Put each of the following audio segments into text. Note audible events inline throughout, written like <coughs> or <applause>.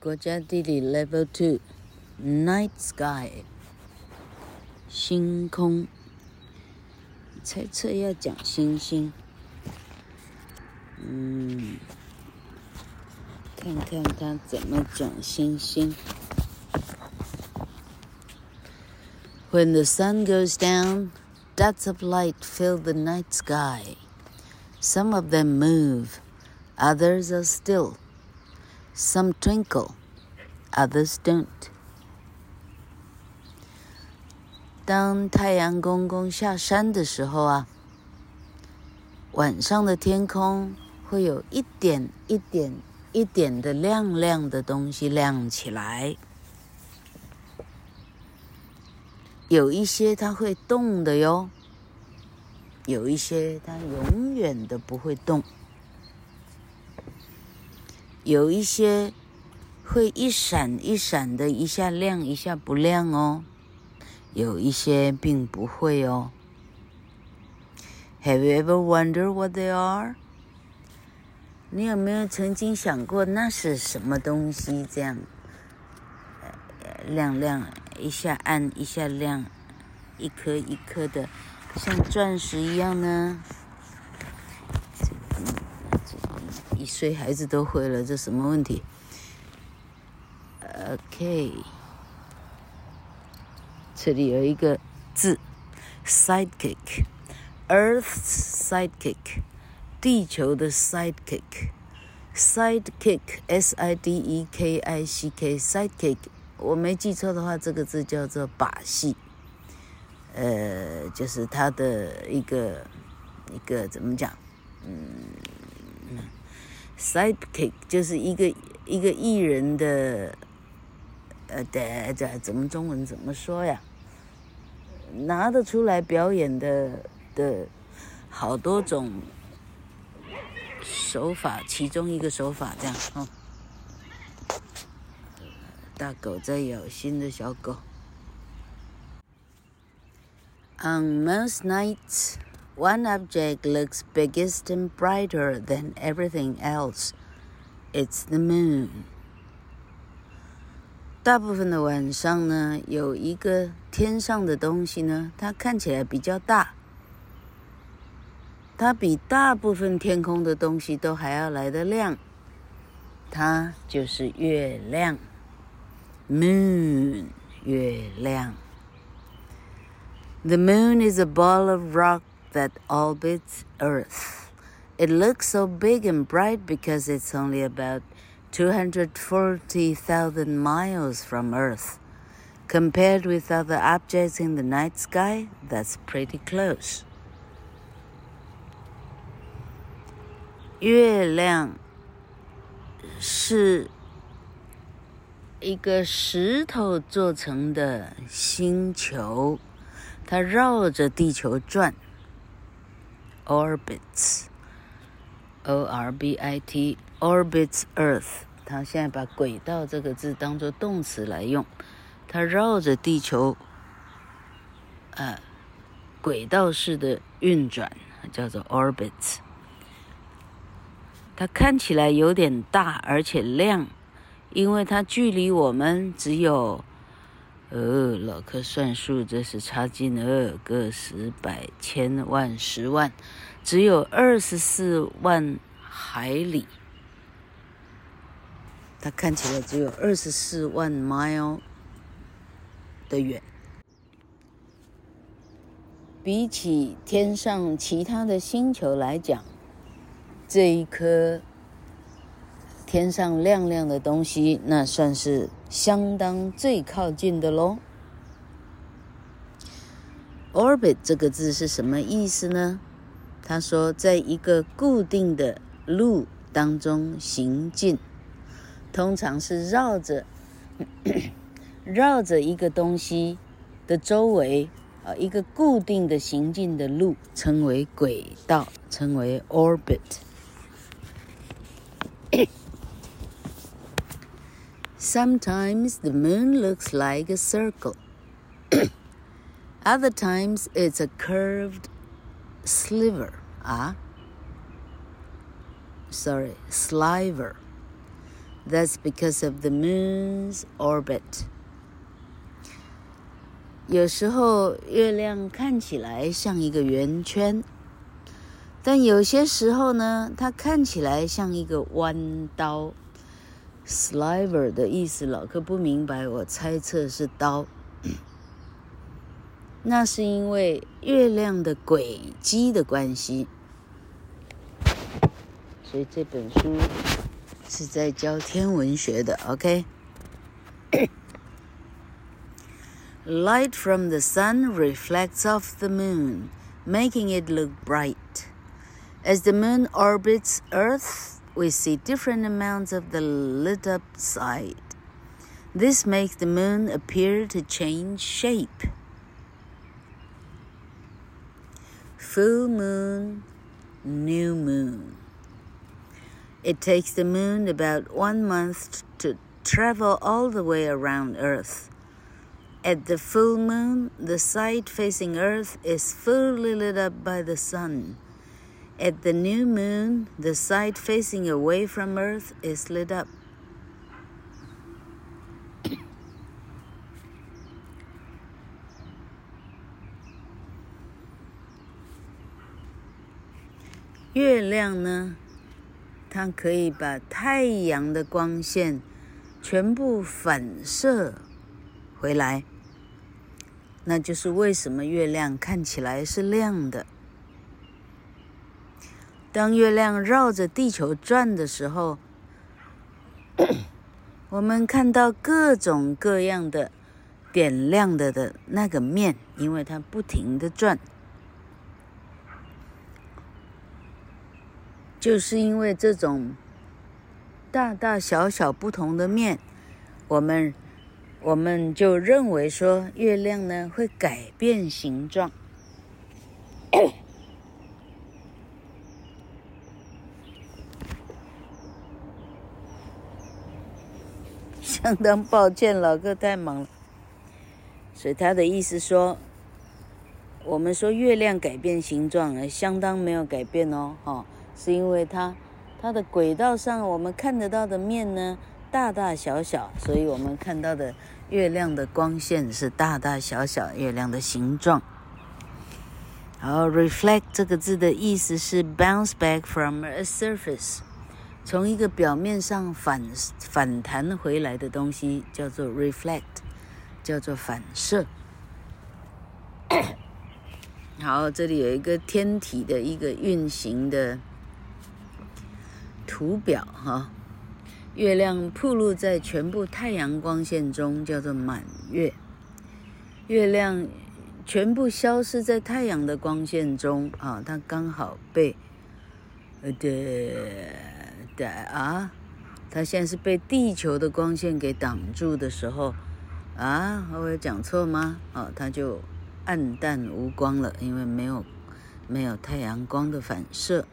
国家地理 Level Two Night Sky 星空。猜测要讲星星。嗯，看看他怎么讲星星。When the sun goes down, dots of light fill the night sky. Some of them move, others are still. Some twinkle, others don't. 当太阳公公下山的时候啊，晚上的天空会有一点一点一点的亮亮的东西亮起来。有一些它会动的哟，有一些它永远都不会动，有一些会一闪一闪的，一下亮一下不亮哦，有一些并不会哦。Have you ever wondered what they are？你有没有曾经想过那是什么东西？这样，亮亮。一下暗一下亮，一颗一颗的，像钻石一样呢。一岁孩子都会了，这什么问题？OK，这里有一个字，sidekick，Earth's sidekick，地球的 sidekick，sidekick，S-I-D-E-K-I-C-K，sidekick。我没记错的话，这个字叫做把戏，呃，就是他的一个一个怎么讲？嗯，sidekick 就是一个一个艺人的，呃，对对，怎么中文怎么说呀？拿得出来表演的的好多种手法，其中一个手法这样，哦。大狗在咬新的小狗。On most nights, one object looks biggest and brighter than everything else. It's the moon. 大部分的晚上呢，有一个天上的东西呢，它看起来比较大，它比大部分天空的东西都还要来得亮，它就是月亮。Moon，月亮。The moon is a ball of rock that orbits Earth. It looks so big and bright because it's only about 240,000 miles from Earth. Compared with other objects in the night sky, that's pretty close. 月亮是。一个石头做成的星球，它绕着地球转 ，orbits，O-R-B-I-T，orbits Earth。它现在把轨道这个字当做动词来用，它绕着地球，呃，轨道式的运转，叫做 orbits。它看起来有点大，而且亮。因为它距离我们只有，呃，老柯算数，这是差近二个十百千万十万，只有二十四万海里。它看起来只有二十四万 mile 的远，比起天上其他的星球来讲，这一颗。天上亮亮的东西，那算是相当最靠近的喽。Orbit 这个字是什么意思呢？他说，在一个固定的路当中行进，通常是绕着绕着一个东西的周围啊，一个固定的行进的路称为轨道，称为 orbit。Sometimes the moon looks like a circle. Other times it's a curved sliver. 啊 sorry, sliver. That's because of the moon's orbit. 有时候月亮看起来像一个圆圈，但有些时候呢，它看起来像一个弯刀。Sliver 的意思老客不明白，我猜测是刀。那是因为月亮的轨迹的关系，所以这本书是在教天文学的。OK。Light <coughs> from the sun reflects off the moon, making it look bright. As the moon orbits Earth, we see different amounts of the lit up side. This makes the moon appear to change shape. Full moon, new moon. It takes the moon about one month to travel all the way around Earth. At the full moon, the side facing Earth is fully lit up by the sun. At the new moon, the side facing away from Earth is lit up. 月亮呢，它可以把太阳的光线全部反射回来。那就是为什么月亮看起来是亮的。当月亮绕着地球转的时候，<coughs> 我们看到各种各样的点亮的的那个面，因为它不停的转，就是因为这种大大小小不同的面，我们。我们就认为说，月亮呢会改变形状，<coughs> 相当抱歉，老哥太忙了。所以他的意思说，我们说月亮改变形状，相当没有改变哦，哈，是因为它它的轨道上我们看得到的面呢，大大小小，所以我们看到的月亮的光线是大大小小，月亮的形状。然后 reflect 这个字的意思是 bounce back from a surface，从一个表面上反反弹回来的东西叫做 reflect，叫做反射。<coughs> 好，这里有一个天体的一个运行的图表哈。月亮暴露在全部太阳光线中，叫做满月。月亮全部消失在太阳的光线中啊，它刚好被呃的的啊，它现在是被地球的光线给挡住的时候啊，我有讲错吗？啊，它就暗淡无光了，因为没有没有太阳光的反射。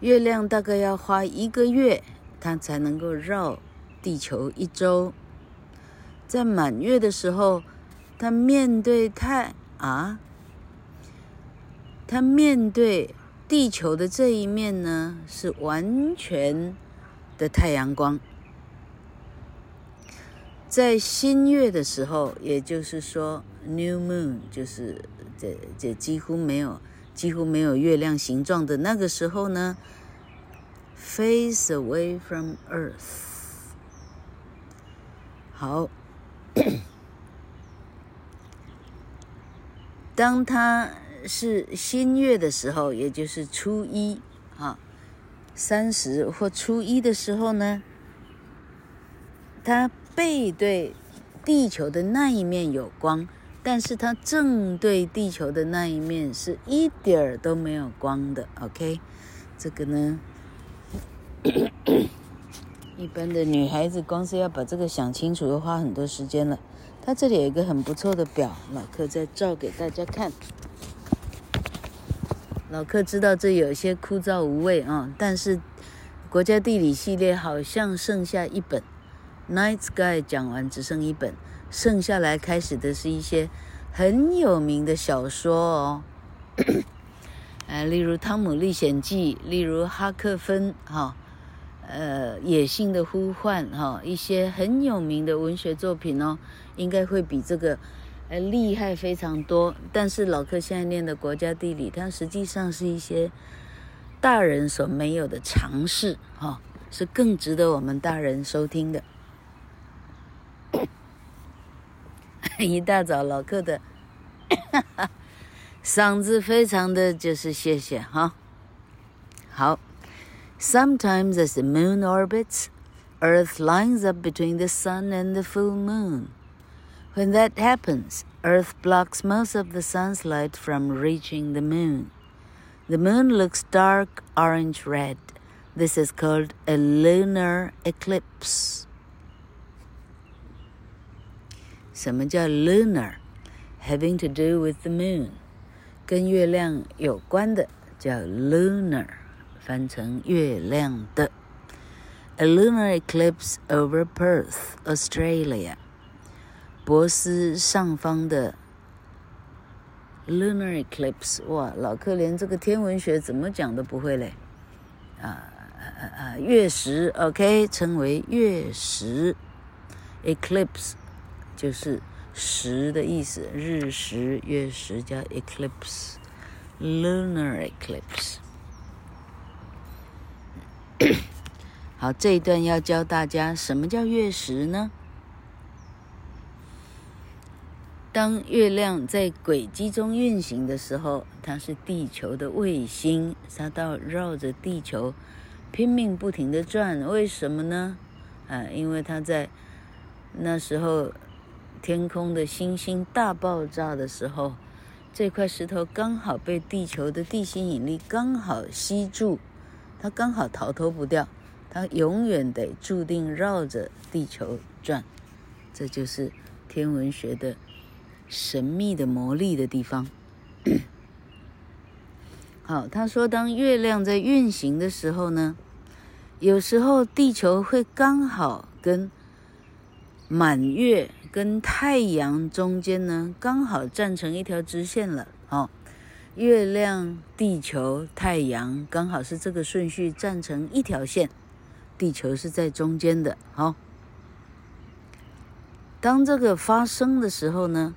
月亮大概要花一个月，它才能够绕地球一周。在满月的时候，它面对太啊，它面对地球的这一面呢，是完全的太阳光。在新月的时候，也就是说，new moon，就是这这几乎没有。几乎没有月亮形状的那个时候呢，face away from Earth。好，<coughs> 当它是新月的时候，也就是初一啊，三十或初一的时候呢，它背对地球的那一面有光。但是它正对地球的那一面是一点儿都没有光的，OK？这个呢，<coughs> 一般的女孩子光是要把这个想清楚，要花很多时间了。它这里有一个很不错的表，老客再照给大家看。老客知道这有些枯燥无味啊，但是国家地理系列好像剩下一本，Night Sky 讲完只剩一本。剩下来开始的是一些很有名的小说哦，<coughs> 呃，例如《汤姆历险记》，例如《哈克芬》哈，呃野性的呼唤哈，一些很有名的文学作品哦，应该会比这个呃厉害非常多。但是老克现在念的国家地理，它实际上是一些大人所没有的尝试哈，是更值得我们大人收听的。<laughs> 一大早老克的嗓子非常的就是谢谢哈，好。Sometimes as the moon orbits, Earth lines up between the sun and the full moon. When that happens, Earth blocks most of the sun's light from reaching the moon. The moon looks dark orange red. This is called a lunar eclipse. 什么叫 lunar? Having to do with the moon. 跟月亮有关的叫 lunar. 翻成月亮的，A lunar eclipse over Perth, Australia。博斯上方的 lunar eclipse，哇，老克连这个天文学怎么讲都不会嘞，啊啊啊，月食，OK，称为月食，eclipse 就是食的意思，日食、月食叫 eclipse，lunar eclipse。<coughs> 好，这一段要教大家什么叫月食呢？当月亮在轨迹中运行的时候，它是地球的卫星，它到绕着地球拼命不停的转。为什么呢？啊，因为它在那时候天空的星星大爆炸的时候，这块石头刚好被地球的地心引力刚好吸住。它刚好逃脱不掉，它永远得注定绕着地球转，这就是天文学的神秘的魔力的地方。<clears throat> 好，他说，当月亮在运行的时候呢，有时候地球会刚好跟满月跟太阳中间呢，刚好站成一条直线了，哦。月亮、地球、太阳刚好是这个顺序站成一条线，地球是在中间的。哦，当这个发生的时候呢，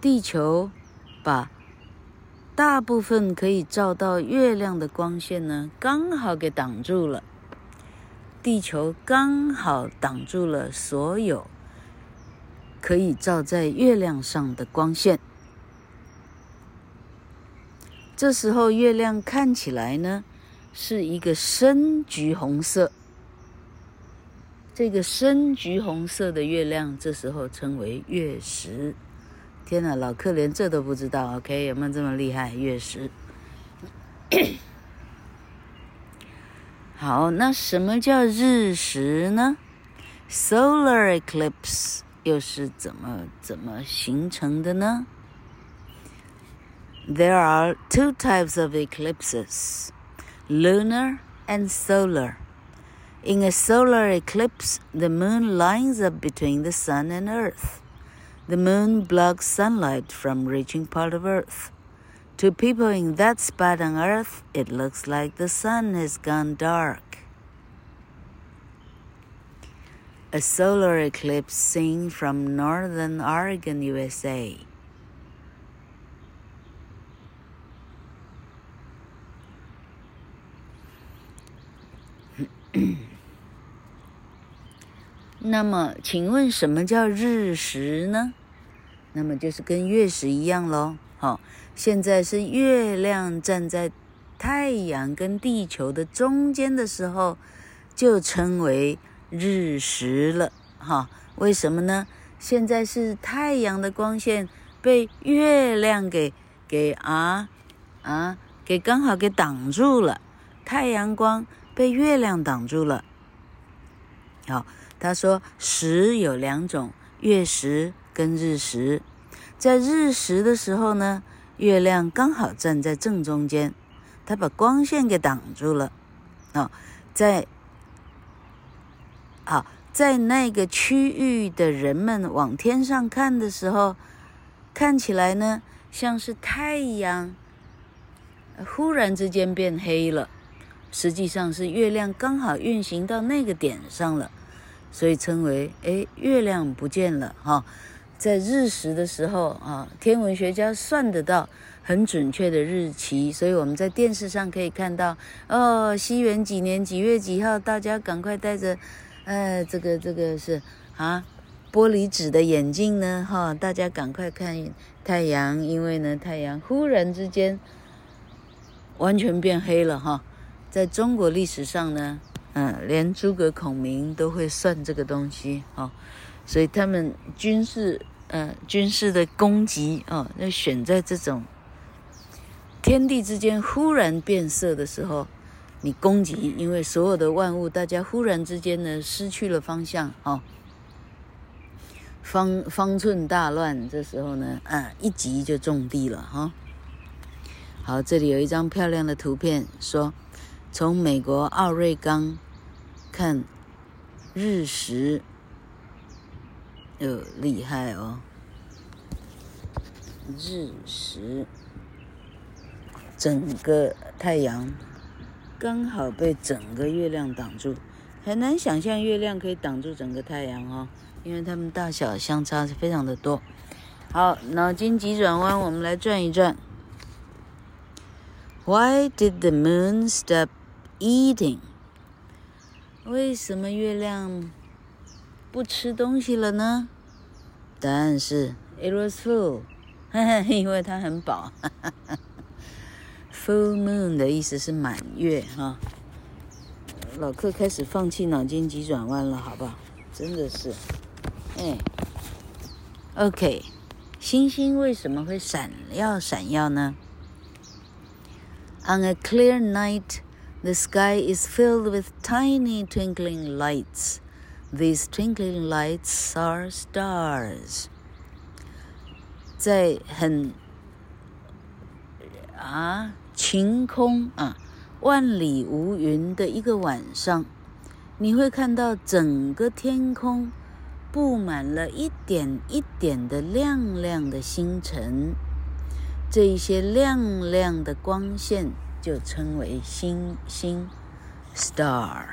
地球把大部分可以照到月亮的光线呢，刚好给挡住了。地球刚好挡住了所有可以照在月亮上的光线。这时候月亮看起来呢，是一个深橘红色。这个深橘红色的月亮，这时候称为月食。天哪，老客连这都不知道，OK？有没有这么厉害？月食。<coughs> 好，那什么叫日食呢？Solar eclipse 又是怎么怎么形成的呢？There are two types of eclipses, lunar and solar. In a solar eclipse, the moon lines up between the sun and earth. The moon blocks sunlight from reaching part of earth. To people in that spot on earth, it looks like the sun has gone dark. A solar eclipse seen from northern Oregon, USA. <clears throat> 那么，请问什么叫日食呢？那么就是跟月食一样喽。好，现在是月亮站在太阳跟地球的中间的时候，就称为日食了。哈，为什么呢？现在是太阳的光线被月亮给给啊啊给刚好给挡住了，太阳光。被月亮挡住了。好，他说食有两种，月食跟日食。在日食的时候呢，月亮刚好站在正中间，它把光线给挡住了。啊，在好，在那个区域的人们往天上看的时候，看起来呢，像是太阳忽然之间变黑了。实际上是月亮刚好运行到那个点上了，所以称为哎，月亮不见了哈。在日食的时候啊，天文学家算得到很准确的日期，所以我们在电视上可以看到哦，西元几年几月几号，大家赶快带着，呃，这个这个是啊，玻璃纸的眼镜呢哈，大家赶快看太阳，因为呢，太阳忽然之间完全变黑了哈。在中国历史上呢，嗯，连诸葛孔明都会算这个东西啊。所以他们军事，呃，军事的攻击啊，要、选在这种天地之间忽然变色的时候，你攻击，因为所有的万物，大家忽然之间呢失去了方向、哦，方方寸大乱，这时候呢，啊，一急就中地了哈、哦。好，这里有一张漂亮的图片，说从美国奥瑞冈看日食。呃，厉害哦！日食，整个太阳刚好被整个月亮挡住，很难想象月亮可以挡住整个太阳哦，因为它们大小相差是非常的多。好，脑筋急转弯，我们来转一转。Why did the moon stop eating？为什么月亮不吃东西了呢？答案是 It was full，<laughs> 因为它很饱。Full moon 的意思是满月哈。老客开始放弃脑筋急转弯了，好不好？真的是，哎，OK，星星为什么会闪耀闪耀呢？On a clear night, the sky is filled with tiny twinkling lights. These twinkling lights are stars。在很啊晴空啊万里无云的一个晚上，你会看到整个天空布满了一点一点的亮亮的星辰。这一些亮亮的光线就称为星星 （star）。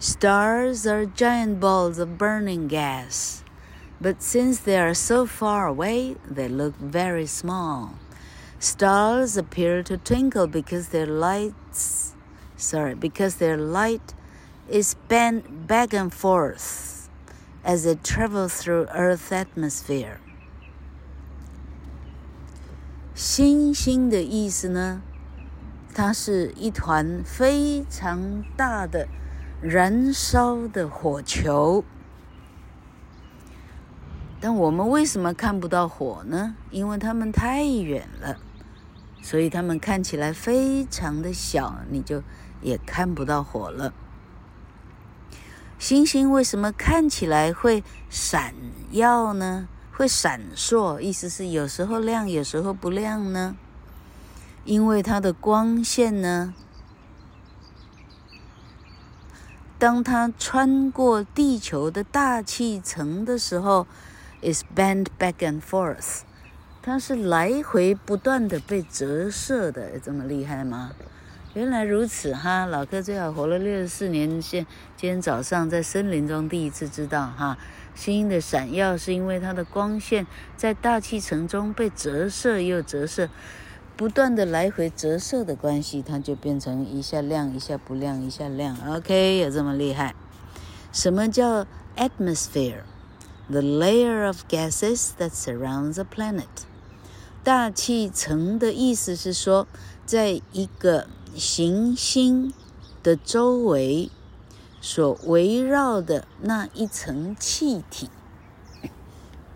Stars are giant balls of burning gas, but since they are so far away, they look very small. Stars appear to twinkle because their lights, sorry, because their light is bent back and forth as they travel through Earth's atmosphere. 星星的意思呢，它是一团非常大的。燃烧的火球，但我们为什么看不到火呢？因为它们太远了， 所以它们看起来非常的小，你就也看不到火了。星星为什么看起来会闪耀呢？会闪烁，意思是有时候亮，有时候不亮呢？因为它的光线呢？当它穿过地球的大气层的时候，is bent back and forth，它是来回不断的被折射的，这么厉害吗？原来如此哈，老柯最好活了六十四年，现今天早上在森林中第一次知道哈，星星的闪耀是因为它的光线在大气层中被折射又折射。不断的来回折射的关系，它就变成一下亮一下不亮，一下亮。OK，有这么厉害？什么叫 atmosphere？The layer of gases that surrounds a planet。大气层的意思是说，在一个行星的周围所围绕的那一层气体。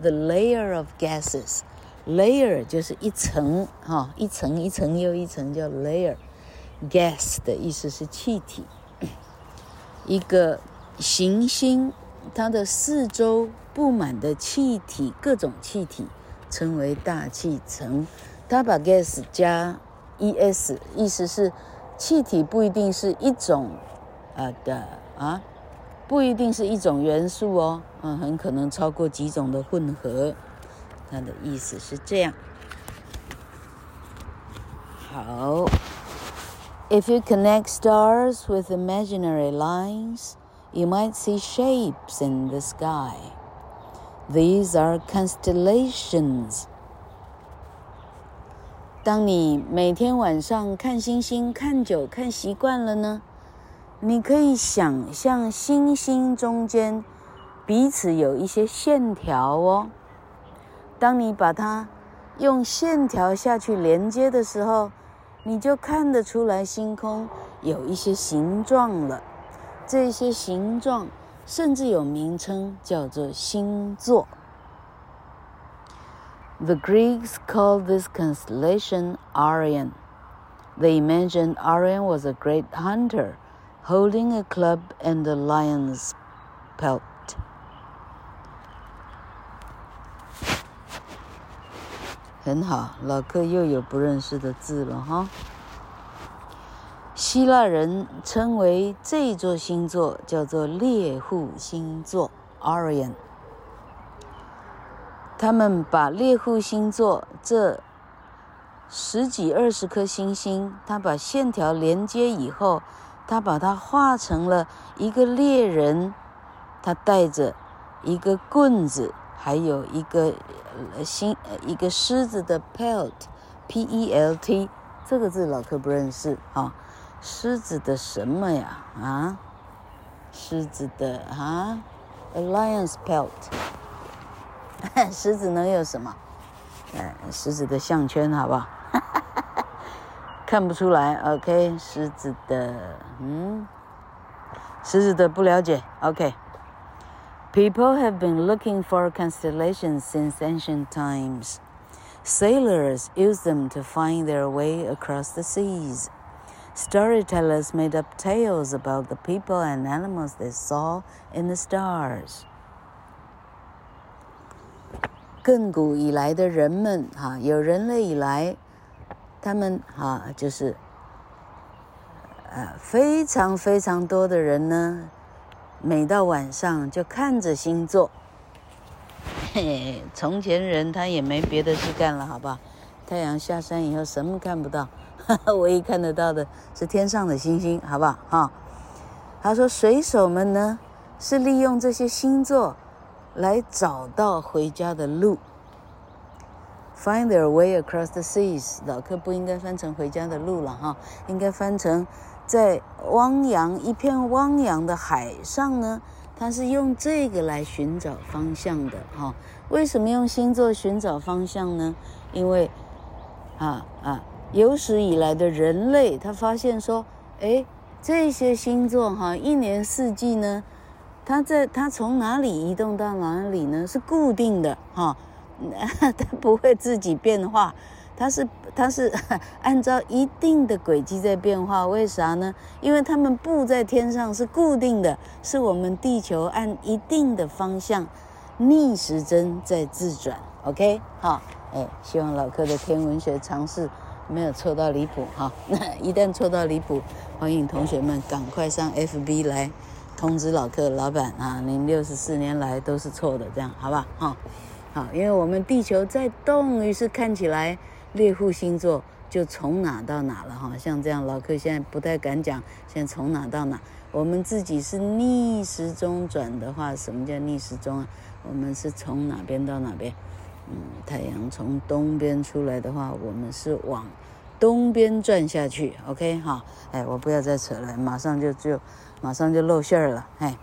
The layer of gases。Layer 就是一层，哈，一层一层又一层叫 layer。Gas 的意思是气体。一个行星，它的四周布满的气体，各种气体称为大气层。它把 gas 加 es，意思是气体不一定是一种啊的啊，不一定是一种元素哦，嗯，很可能超过几种的混合。它的意思是这样。好，If you connect stars with imaginary lines, you might see shapes in the sky. These are constellations. 当你每天晚上看星星看久看习惯了呢，你可以想象星星中间彼此有一些线条哦。当你把它用线条下去连接的时候，你就看得出来星空有一些形状了。这些形状甚至有名称，叫做星座。The Greeks called this constellation Orion. They imagined Orion was a great hunter, holding a club and a lion's pelt. 希腊人称为这座星座叫做猎户星座 （Orion）。他们把猎户星座这十几二十颗星星，他把线条连接以后，他把它画成了一个猎人，他带着一个棍子。还有一个星，一个狮子的 pelt，P-E-L-T，这个字老客不认识啊。狮子的什么呀？啊，狮子的啊，a lion's pelt。狮子能有什么？哎，狮子的项圈，好不好？看不出来。OK，狮子的，嗯，狮子的不了解。OK。People <laughs> <laughs> have been looking for constellations since ancient times. Sailors used them to find their way across the seas. Storytellers made up tales about the people and animals they saw in the stars. 亘古以来的人们，哈，有人类以来，他们哈就是，呃，非常非常多的人呢。每到晚上就看着星座。嘿嘿，从前人他也没别的事干了，好不好？太阳下山以后什么看不到，<laughs> 唯一看得到的是天上的星星，好不好？哈。他说水手们呢是利用这些星座来找到回家的路。Find their way across the seas，老客不应该翻成回家的路了哈，应该翻成。在汪洋一片汪洋的海上呢，他是用这个来寻找方向的哈。为什么用星座寻找方向呢？因为啊啊，有史以来的人类，他发现说，哎，这些星座哈，一年四季呢，它在它从哪里移动到哪里呢？是固定的哈，<laughs> 它不会自己变化。它是它是 <laughs> 按照一定的轨迹在变化，为啥呢？因为它们布在天上是固定的，是我们地球按一定的方向逆时针在自转。OK，好，哎，希望老柯的天文学常识没有错到离谱哈。那 <laughs> 一旦错到离谱，欢迎同学们赶快上 FB 来通知老客老板啊，您六十四年来都是错的，这样好吧？哈，好，因为我们地球在动，于是看起来。猎户星座就从哪到哪了哈，像这样老客现在不太敢讲，现在从哪到哪？我们自己是逆时钟转的话，什么叫逆时钟啊？我们是从哪边到哪边？嗯，太阳从东边出来的话，我们是往东边转下去。OK 哈，哎，我不要再扯了，马上就就马上就露馅儿了，哎。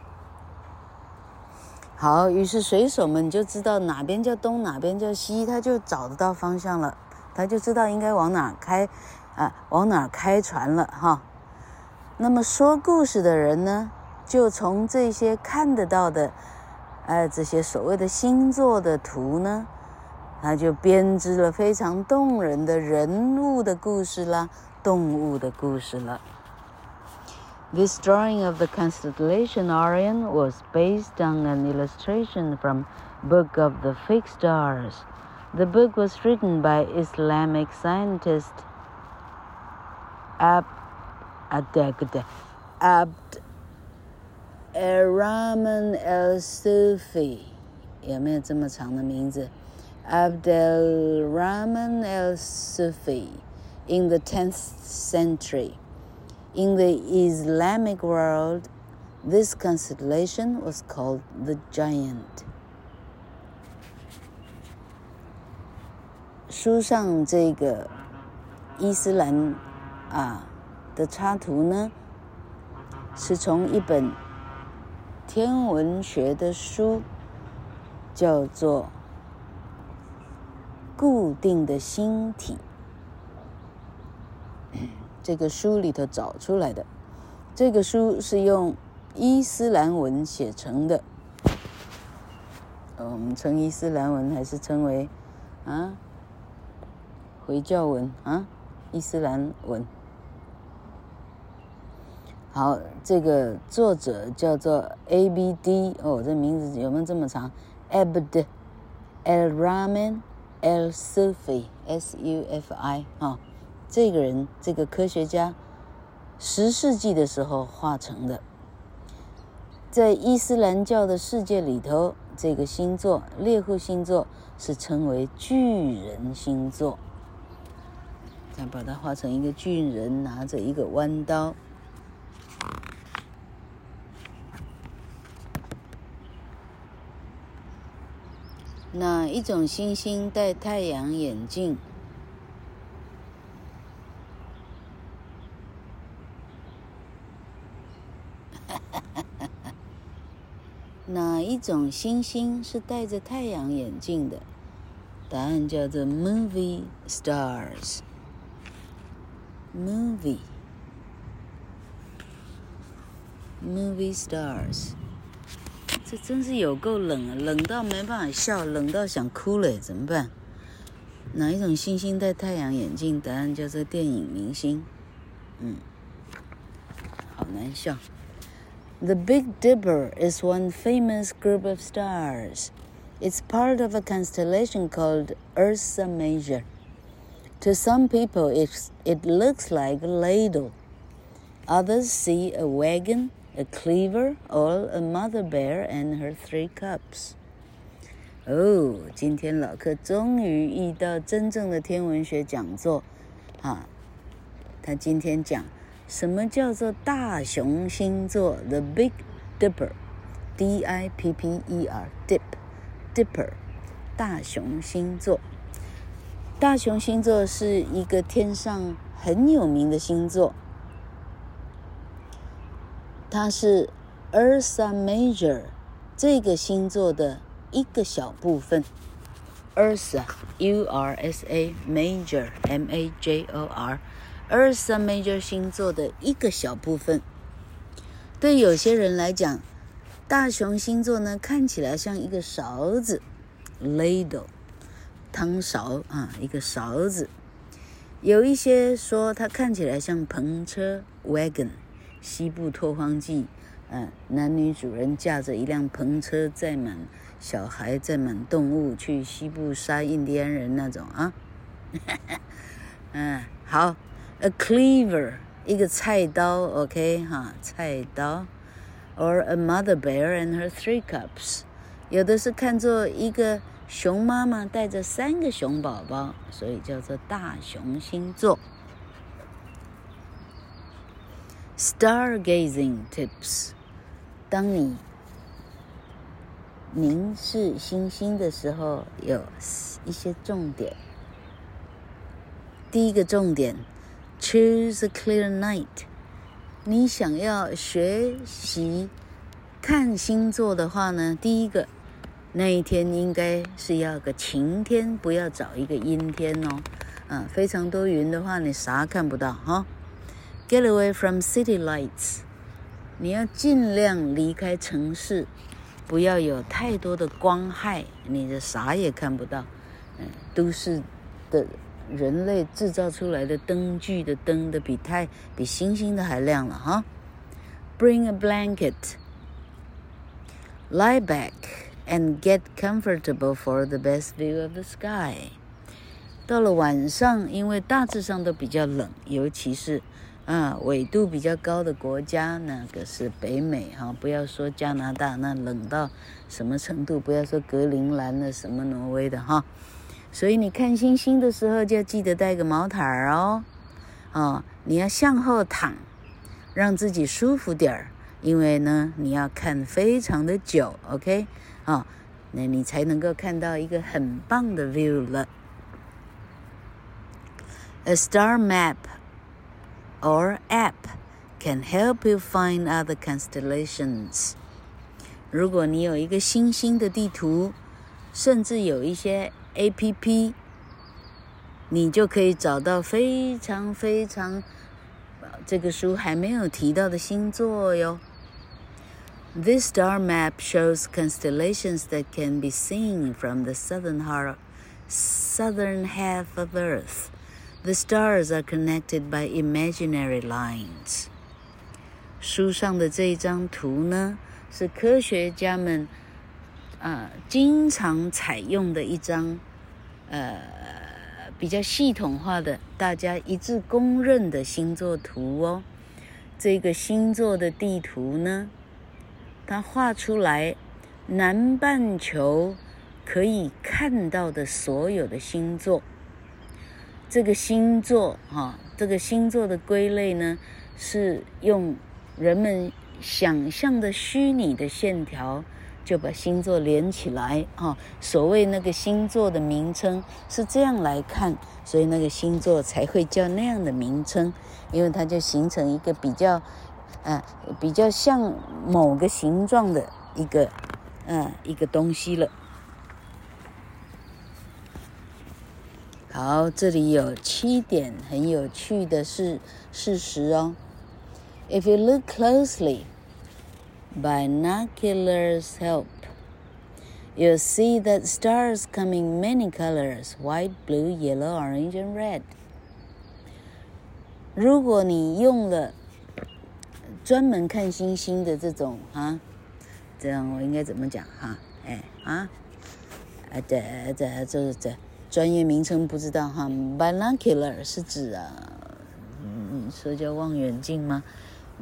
好，于是水手们就知道哪边叫东，哪边叫西，他就找得到方向了。他就知道应该往哪开，啊，往哪开船了哈。那么说故事的人呢，就从这些看得到的，呃，这些所谓的星座的图呢，他就编织了非常动人的人物的故事啦，动物的故事了。This drawing of the constellation Orion was based on an illustration from Book of the Fixed Stars. The book was written by Islamic scientist Abd Abd Abd Rahman al-Sufi，有没有这么长的名字 ？Abd al-Rahman al-Sufi in the 10th century. In the Islamic world, this constellation was called the Giant. 书上这个伊斯兰啊的插图呢，是从一本天文学的书，叫做《 固定的星体》这个书里头找出来的。这个书是用伊斯兰文写成的，我们称伊斯兰文还是称为啊？回教文啊，伊斯兰文。好，这个作者叫做 A.B.D. 哦，这名字有没有这么长？Abd al-Rahman al-Rahman al-Sufi S-U-F-I 啊，这个人，这个科学家，十世纪的时候画成的。在伊斯兰教的世界里头，这个星座猎户星座是称为巨人星座。再把它画成一个巨人，拿着一个弯刀。哪一种星星戴太阳眼镜？<laughs> 哪一种星星是戴着太阳眼镜的？答案叫做 Movie Stars。Movie, movie stars，这真是有够冷啊！冷到没办法笑，冷到想哭了，怎么办？哪一种星星戴太阳眼镜？答案叫做电影明星。嗯，好难笑。The Big Dipper is one famous group of stars. It's part of a constellation called Ursa Major. To some people, it, it looks like a ladle. Others see a wagon, a clever or a mother bear and her three cubs. 哦，今天老克终于遇到真正的天文学讲座，啊，他今天讲什么叫做大熊星座，The Big Dipper，D-I-P-P-E-R，Dip，Dipper，大熊星座。大熊星座是一个天上很有名的星座，它是 Ursa Major 这个星座的一个小部分。Ursa，U-R-S-A Major，M-A-J-O-R，Ursa Major 星座的一个小部分。对有些人来讲，大熊星座呢，看起来像一个勺子，Ladle。汤勺啊，一个勺子。有一些说它看起来像篷车 （wagon）。西部拓荒记，嗯、男女主人驾着一辆篷车，载满小孩，载满动物，去西部杀印第安人那种啊。<laughs> 嗯，好，a cleaver，一个菜刀，OK 哈，菜刀。or a mother bear and her three cubs，有的是看作一个。熊妈妈带着三个熊宝宝，所以叫做大熊星座。Stargazing tips：当你凝视星星的时候，有一些重点。第一个重点，Choose a clear night。你想要学习看星座的话呢，第一个。那一天应该是要个晴天，不要找一个阴天哦。啊，非常多云的话，你啥看不到哈。Get away from city lights，你要尽量离开城市，不要有太多的光害，你的啥也看不到。嗯，都市的人类制造出来的灯具的灯的比太比星星的还亮了哈。Bring a blanket，lie back。And get comfortable for the best view of the sky。到了晚上，因为大致上都比较冷，尤其是啊纬度比较高的国家，那个是北美哈，不要说加拿大，那冷到什么程度？不要说格陵兰的什么挪威的哈。所以你看星星的时候，就要记得带个毛毯儿哦。啊，你要向后躺，让自己舒服点儿，因为呢，你要看非常的久，OK，啊，那你才能够看到一个很棒的 view 了。A star map or app can help you find other constellations. 如果你有一个星星的地图，甚至有一些 APP，你就可以找到非常非常这个书还没有提到的星座哟。This star map shows constellations that can be seen from the southern heart, southern half of Earth. The stars are connected by imaginary lines. 书上的这一张图呢，是科学家们啊、呃、经常采用的一张呃比较系统化的、大家一致公认的星座图哦。这个星座的地图呢，它画出来南半球可以看到的所有的星座。这个星座哈，这个星座的归类呢，是用人们想象的虚拟的线条，就把星座连起来哈。所谓那个星座的名称是这样来看，所以那个星座才会叫那样的名称，因为它就形成一个比较，啊，比较像某个形状的一个，嗯，一个东西了。好，这里有七点很有趣的事事实哦。If you look closely, binoculars help. You'll see that stars come in many colors: white, blue, yellow, orange, and red. 如果你用了专门看星星的这种啊，这样我应该怎么讲哈？哎啊，啊这这这这。专业名称不知道哈，binocular 是指啊，嗯，说叫望远镜吗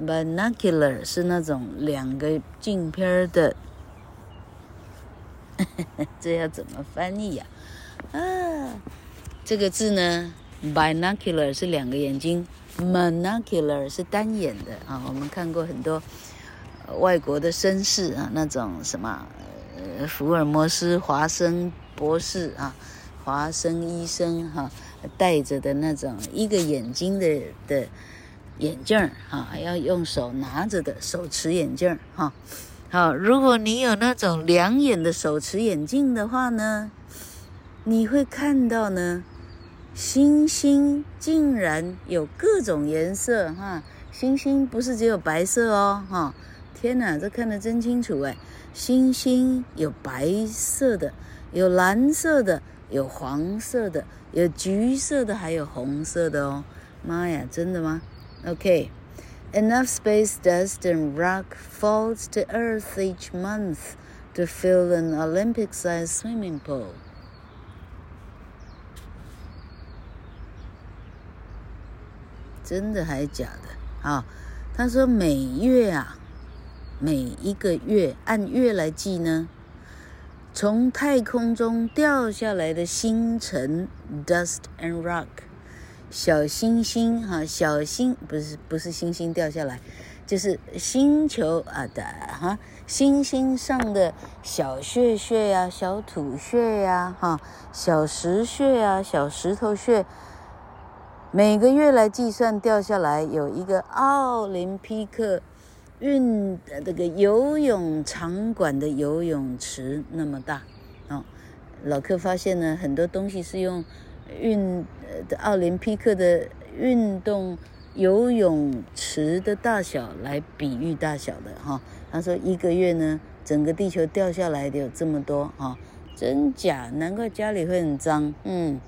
？binocular 是那种两个镜片的，<laughs> 这要怎么翻译呀？啊，这个字呢，binocular 是两个眼睛，monocular 是单眼的啊。我们看过很多外国的绅士啊，那种什么，福尔摩斯、华生博士啊。华生医生哈，戴着的那种一个眼睛的的眼镜儿哈，还要用手拿着的手持眼镜儿哈。好，如果你有那种两眼的手持眼镜的话呢，你会看到呢，星星竟然有各种颜色哈。星星不是只有白色哦哈。天哪，这看得真清楚哎！星星有白色的，有蓝色的。有黄色的，有橘色的，还有红色的哦！妈呀，真的吗？OK，enough space dust and rock falls to Earth each month to fill an Olympic-sized swimming pool。真的还是假的？啊，他说每月啊，每一个月按月来计呢。从太空中掉下来的星辰 （dust and rock），小星星哈，小星不是不是星星掉下来，就是星球啊的哈，星星上的小屑屑呀、小土屑呀、哈、小石屑呀、小石头屑，每个月来计算掉下来有一个奥林匹克。运这个游泳场馆的游泳池那么大，哦，老克发现呢，很多东西是用运呃奥林匹克的运动游泳池的大小来比喻大小的哈。他说一个月呢，整个地球掉下来的有这么多啊，真假？难怪家里会很脏。嗯，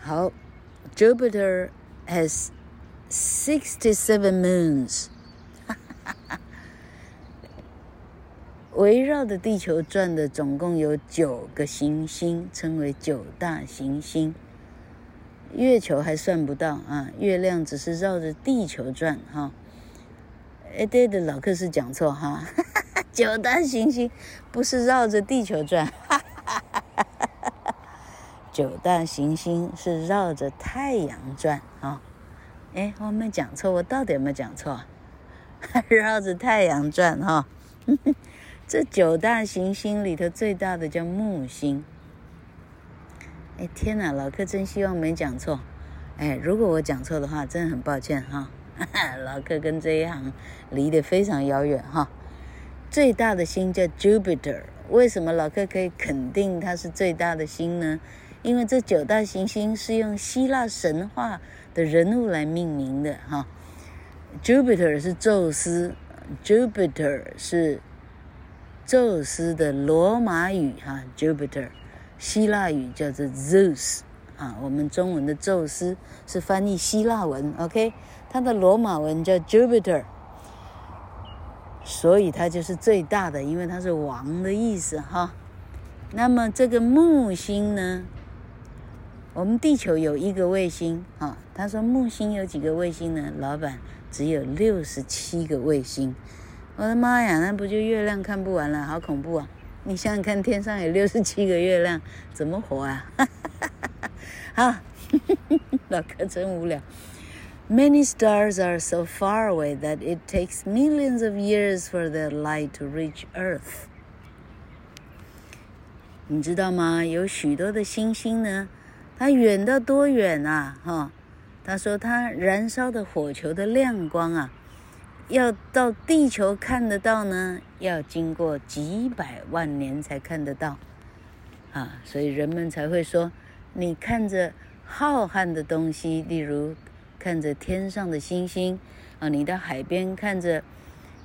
好，Jupiter has sixty-seven moons。<laughs> 围绕着地球转的总共有九个行星，称为九大行星。月球还算不到啊，月亮只是绕着地球转哈。哎，对的，老克是讲错哈，<laughs> 九大行星不是绕着地球转，哈哈哈哈哈。<laughs> 九大行星是绕着太阳转啊。哎，我没讲错，我到底有没有讲错？<laughs> 绕着太阳转哈。<laughs> 这九大行星里头最大的叫木星。哎，天哪，老柯真希望没讲错。哎，如果我讲错的话，真的很抱歉哈。<laughs> 老柯跟这一行离得非常遥远哈。最大的星叫 Jupiter，为什么老柯可以肯定它是最大的星呢？因为这九大行星是用希腊神话的人物来命名的哈。Jupiter 是宙斯，Jupiter 是宙斯的罗马语哈，Jupiter，希腊语叫做 Zeus 啊，我们中文的宙斯是翻译希腊文，OK，它的罗马文叫 Jupiter。所以它就是最大的，因为它是王的意思哈。那么这个木星呢？我们地球有一个卫星啊。他说木星有几个卫星呢？老板只有六十七个卫星。我的妈呀，那不就月亮看不完了？好恐怖啊！你想想看，天上有六十七个月亮，怎么活啊？好，老哥真无聊。Many stars are so far away that it takes millions of years for their light to reach Earth. 你知道吗？有许多的星星呢，它远到多远啊？哈，他说他燃烧的火球的亮光啊，要到地球看得到呢，要经过几百万年才看得到。啊，所以人们才会说，你看着浩瀚的东西，例如。看着天上的星星，啊，你到海边看着，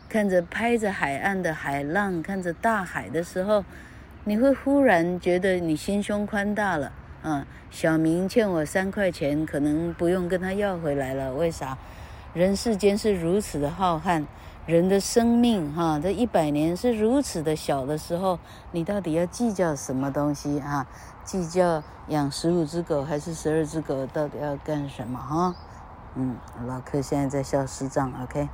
看着拍着海岸的海浪，看着大海的时候，你会忽然觉得你心胸宽大了，啊，小明欠我三块钱，可能不用跟他要回来了。为啥？人世间是如此的浩瀚，人的生命，哈，这一百年是如此的小的时候，你到底要计较什么东西啊？计较养十五只狗还是十二只狗，到底要干什么？哈？嗯，老柯现在在笑视障，OK，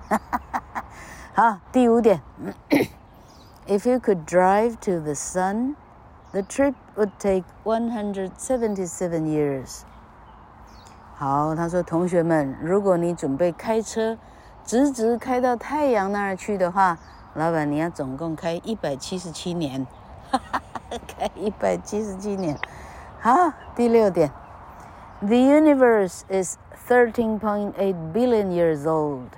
<laughs> 好，第五点，<coughs> If you could drive to the sun, the trip would take one hundred seventy-seven years。好，他说，同学们，如果你准备开车直直开到太阳那儿去的话，老板你要总共开一百七十七年，哈哈，开一百七十七年。好，第六点，The universe <laughs> is 13.8 billion years old。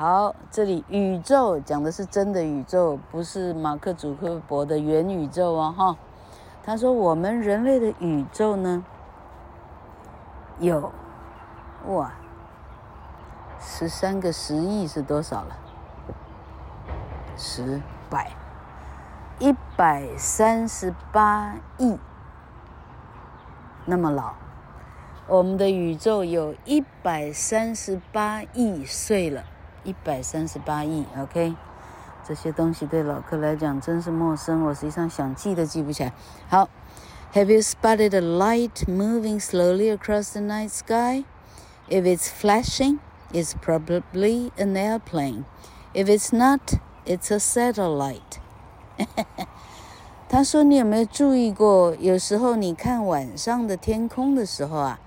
好，这里宇宙讲的是真的宇宙，不是马克·祖克伯的元宇宙啊！哈，他说我们人类的宇宙呢，有哇，十三个十亿是多少了？十百一百三十八亿，那么老。我们的宇宙有一百三十八亿岁了，一百三十八亿，OK，这些东西对老柯来讲真是陌生，我实际上想记都记不起来。好，Have you spotted a light moving slowly across the night sky? If it's flashing, it's probably an airplane. If it's not, it's a satellite. <laughs> 他说：“你有没有注意过？有时候你看晚上的天空的时候啊。”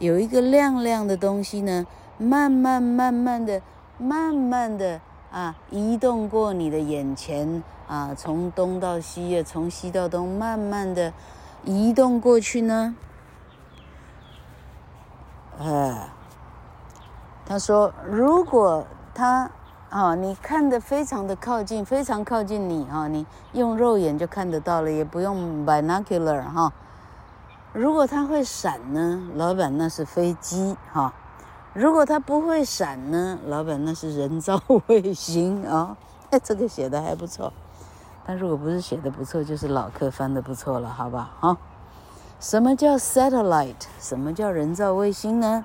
有一个亮亮的东西呢，慢慢慢慢的、 慢慢的啊，移动过你的眼前啊，从东到西啊，从西到东，慢慢的移动过去呢。呃，他说，如果他啊，你看得非常的靠近，非常靠近你啊，你用肉眼就看得到了，也不用 binocular 哈。如果它会闪呢，老板那是飞机哈；如果它不会闪呢，老板那是人造卫星啊。<laughs> 哎，这个写的还不错，但如果不是写的不错，就是老客翻的不错了，好吧？哈，什么叫 satellite？什么叫人造卫星呢？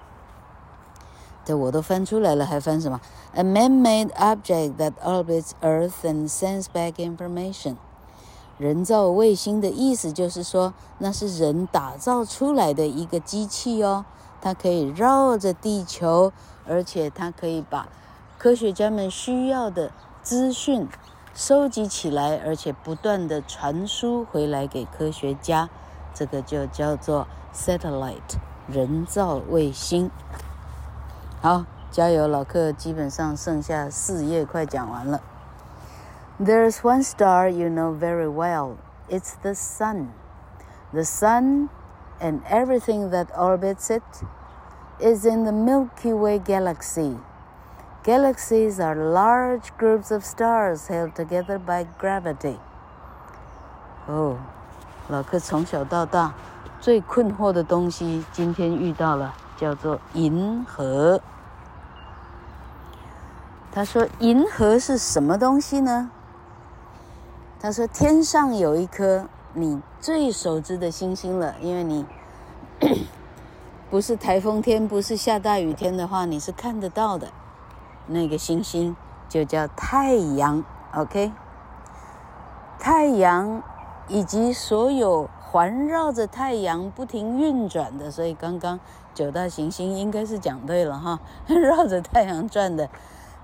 这我都翻出来了，还翻什么？A man-made object that orbits Earth and sends back information. 人造卫星的意思就是说，那是人打造出来的一个机器哦，它可以绕着地球，而且它可以把科学家们需要的资讯收集起来，而且不断的传输回来给科学家，这个就叫做 satellite 人造卫星。好，加油，老课基本上剩下四页，快讲完了。There's one star you know very well. It's the sun. The sun and everything that orbits it is in the Milky Way galaxy. Galaxies are large groups of stars held together by gravity. 哦，老柯从小到大最困惑的东西，今天遇到了，叫做银河。他说：“银河是什么东西呢？”他说：“天上有一颗 你最熟知的星星了，因为你 <clears throat> 不是台风天，不是下大雨天的话，你是看得到的。”那个星星就叫太阳，OK？太阳以及所有环绕着太阳不停运转的，所以刚刚九大行星应该是讲对了哈，<laughs> 绕着太阳转的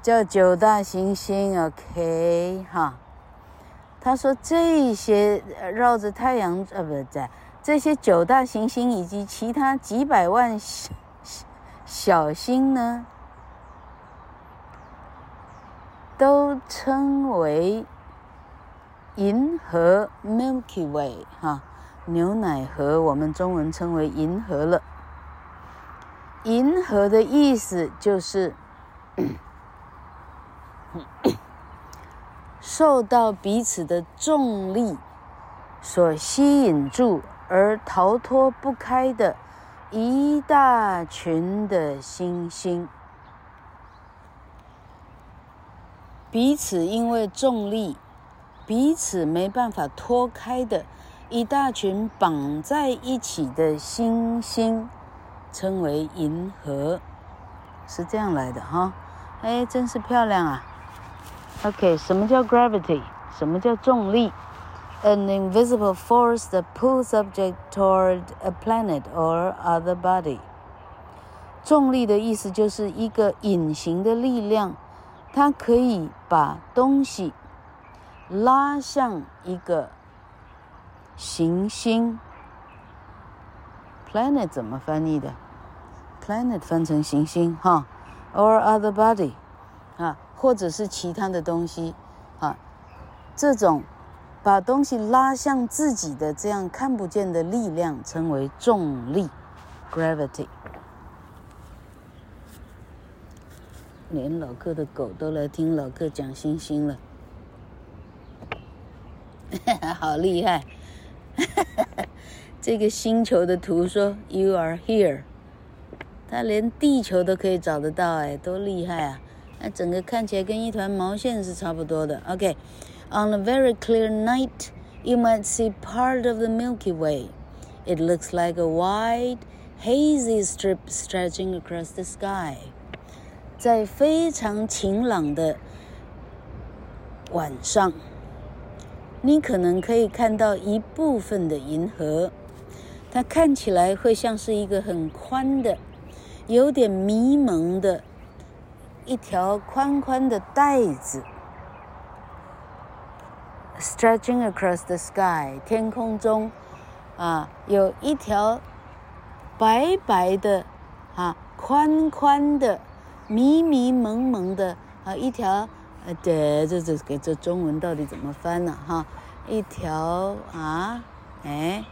叫九大行星，OK？哈，他说这些绕着太阳呃不是在这些九大行星以及其他几百万小小星呢？都称为银河 （Milky Way） 哈，牛奶河我们中文称为银河了。银河的意思就是受到彼此的重力所吸引住而逃脱不开的一大群的星星。彼此因为重力，彼此没办法脱开的一大群绑在一起的星星，称为银河，是这样来的哈。哎，真是漂亮啊。OK，什么叫 gravity？什么叫重力？An invisible force that pulls object toward a planet or other body。重力的意思就是一个隐形的力量。它可以把东西拉向一个行星。Planet 怎么翻译的？Planet 翻成行星哈，or other body 啊，或者是其他的东西啊，这种把东西拉向自己的这样看不见的力量称为重力，gravity。连老客的狗都来听老客讲星星了，<laughs> 好厉害！这个星球的图说 “You are here”，它连地球都可以找得到，哎，多厉害啊！那整个看起来跟一团毛线是差不多的。OK，On a very clear night, you might see part of the Milky Way. It looks like a wide, hazy strip stretching across the sky. 在非常晴朗的晚上，你可能可以看到一部分的银河，它看起来会像是一个很宽的、有点迷蒙的 一条宽宽的带子，stretching across the sky，天空中啊有一条白白的啊宽宽的。迷迷蒙蒙的啊，一条呃，对，这这给这中文到底怎么翻呢？哈，一条啊，哎，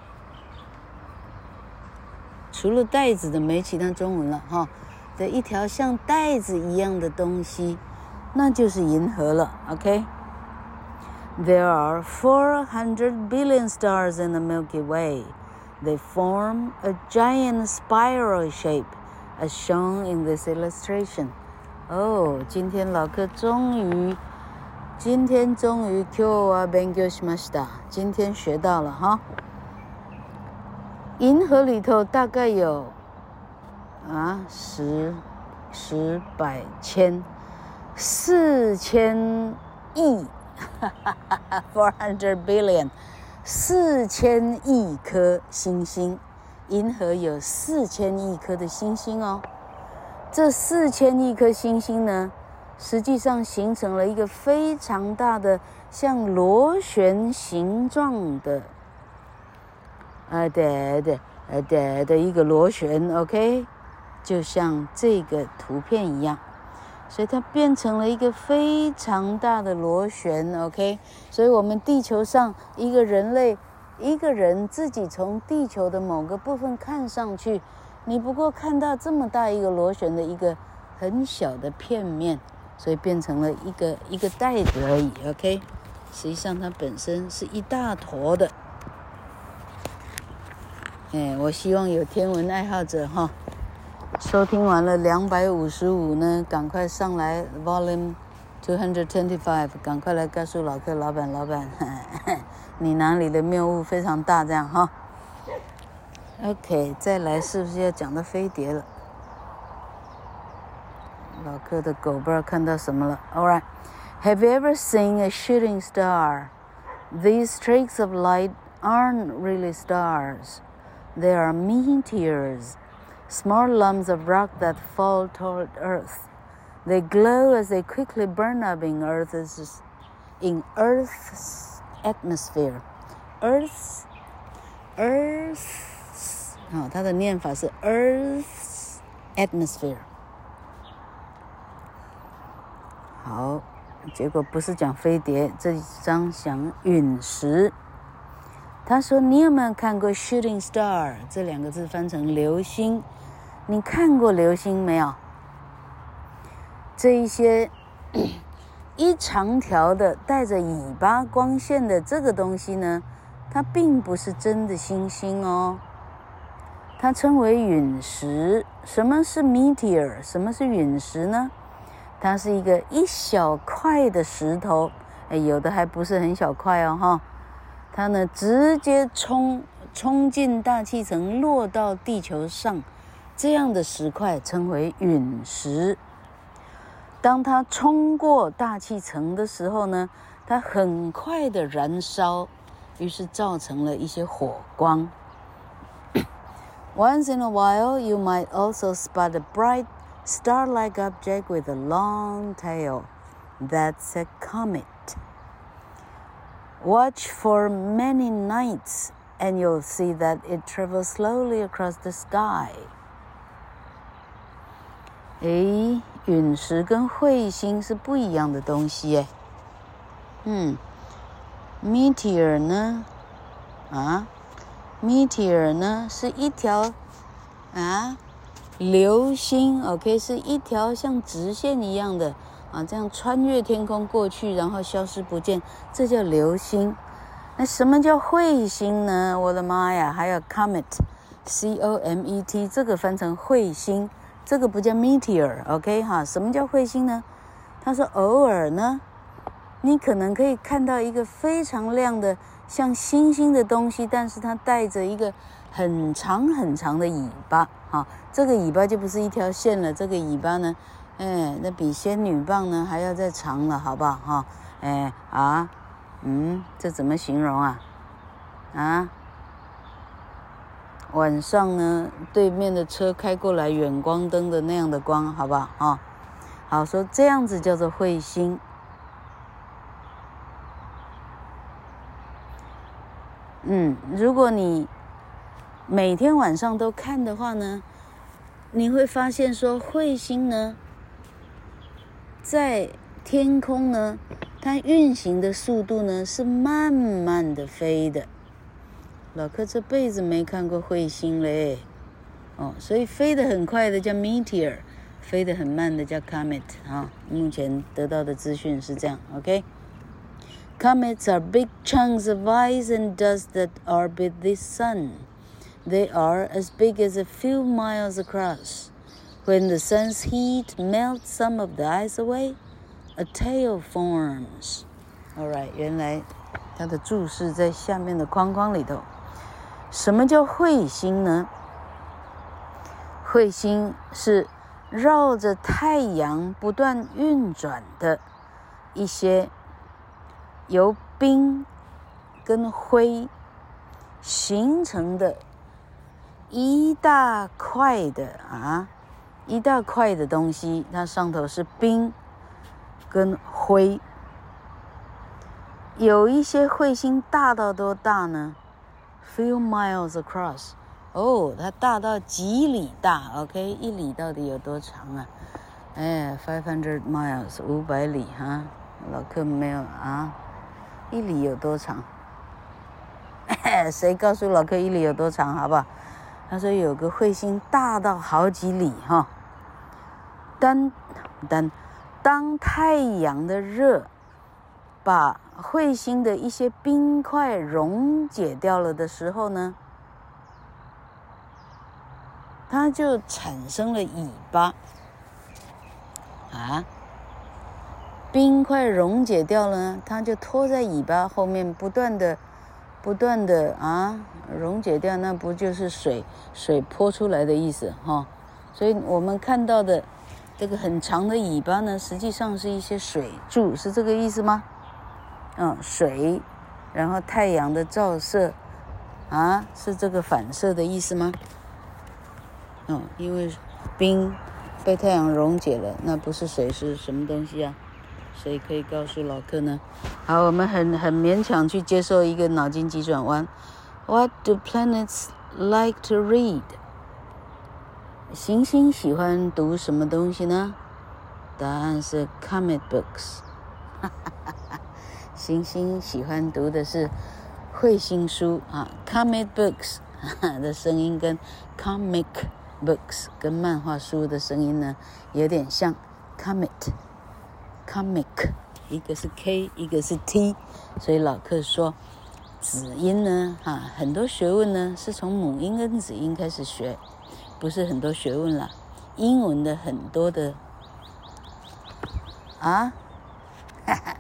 除了带子的没其他中文了哈。这一条像带子一样的东西，那就是银河了。OK，There are four hundred billion stars in the Milky Way. They form a giant spiral shape. As shown in this illustration，哦，今天老客终于，今天终于 Q 啊 Benjo しました，今天学到了哈。银河里头大概有 啊十、十、百、千、四千亿，哈哈哈哈，four hundred billion，四千亿颗星星。银河有四千亿颗的星星哦，这四千亿颗星星呢，实际上形成了一个非常大的像螺旋形状的，啊对对，啊对的一个螺旋，OK，就像这个图片一样。所以它变成了一个非常大的螺旋。OK，所以我们地球上一个人类，一个人自己从地球的某个部分看上去，你不过看到这么大一个螺旋的一个很小的片面，所以变成了一个一个袋子而已。OK，实际上它本身是一大坨的。哎，我希望有天文爱好者哈。收听完了两百五十五呢，赶快上来 Volume Two Hundred Twenty Five，赶快来告诉老客老板老板，你哪里的谬误非常大这样哈。OK，再来是不是要讲到飞碟了？老客的狗不知道看到什么了。All right，Have you ever seen a shooting star? These streaks of light aren't really stars. They are meteors. Small lumps of rock that fall toward Earth. They glow as they quickly burn up in Earth's, in Earth's atmosphere. Earth's, Earth's，哦，它的念法是 Earth's atmosphere。好，结果不是讲飞碟，这一章讲陨石。他说：“你有没有看过 ‘shooting star’ 这两个字翻成流星？” 你看过流星没有？这一些 <clears throat> 一长条的带着尾巴光线的这个东西呢，它并不是真的星星哦，它称为陨石。什么是 meteor？什么是陨石呢？它是一个一小块的石头，哎，有的还不是很小块哦，哈，它呢直接冲冲进大气层，落到地球上。这样的石块称为陨石。当它冲过大气层的时候呢，它很快的燃烧，于是造成了一些火光。 Once in a while, you might also spot a bright star-like object with a long tail. That's a comet. Watch for many nights, and you'll see that it travels slowly across the sky. 诶，陨石跟彗星是不一样的东西诶。嗯，meteor 呢？啊，meteor 呢是一条啊流星，OK，是一条像直线一样的啊，这样穿越天空过去，然后消失不见，这叫流星。那什么叫彗星呢？我的妈呀，还有 comet，C O M E T，这个翻成彗星。这个不叫 meteor，OK 哈？什么叫彗星呢？他说偶尔呢，你可能可以看到一个非常亮的像星星的东西，但是它带着一个很长很长的尾巴，哈，这个尾巴就不是一条线了，这个尾巴呢，哎，那比仙女棒呢还要再长了，好不好？哈，哎啊，嗯，这怎么形容啊？啊？晚上呢，对面的车开过来，远光灯的那样的光，好不好？啊，好，说这样子叫做彗星。嗯，如果你每天晚上都看的话呢，你会发现说彗星呢，在天空呢，它运行的速度呢是慢慢的飞的。老柯这辈子没看过彗星嘞，哦，所以飞得很快的叫 meteor，飞得很慢的叫 comet 啊。目前得到的资讯是这样，OK？Comets are big chunks of ice and dust that orbit the sun. They are as big as a few miles across. When the sun's heat melts some of the ice away, a tail forms. All right，原来它的注释在下面的框框里头。 什么叫彗星呢？彗星是绕着太阳不断运转的一些由冰跟灰形成的一大块的啊，一大块的东西，它上头是冰跟灰。有一些彗星大到多大呢？Few miles across，哦，它大到几里大？OK，一里到底有多长啊？哎，five hundred miles，五百里哈，老客没有啊？一里有多长？谁告诉老客一里有多长？好不好？他说有个彗星大到好几里哈。当当当太阳的热把彗星的一些冰块溶解掉了的时候呢，它就产生了尾巴啊。冰块溶解掉了，它就拖在尾巴后面，不断的、不断的啊溶解掉，那不就是水水泼出来的意思哈、所以我们看到的这个很长的尾巴呢，实际上是一些水柱，是这个意思吗？嗯，水，然后太阳的照射啊，是这个反射的意思吗？嗯，因为冰被太阳溶解了，那不是水是什么东西啊？谁可以告诉老客呢？好，我们很很勉强去接受一个脑筋急转弯。What do planets like to read？行星喜欢读什么东西呢？答案是 comic books。哈哈哈哈星星喜欢读的是彗星书啊，comic books <laughs> 的声音跟 comic books 跟漫画书的声音呢有点像，comic。comic，一个是 K，一个是 T，所以老客说，子音呢，哈、啊，很多学问呢是从母音跟子音开始学，不是很多学问啦，英文的很多的，啊，哈哈，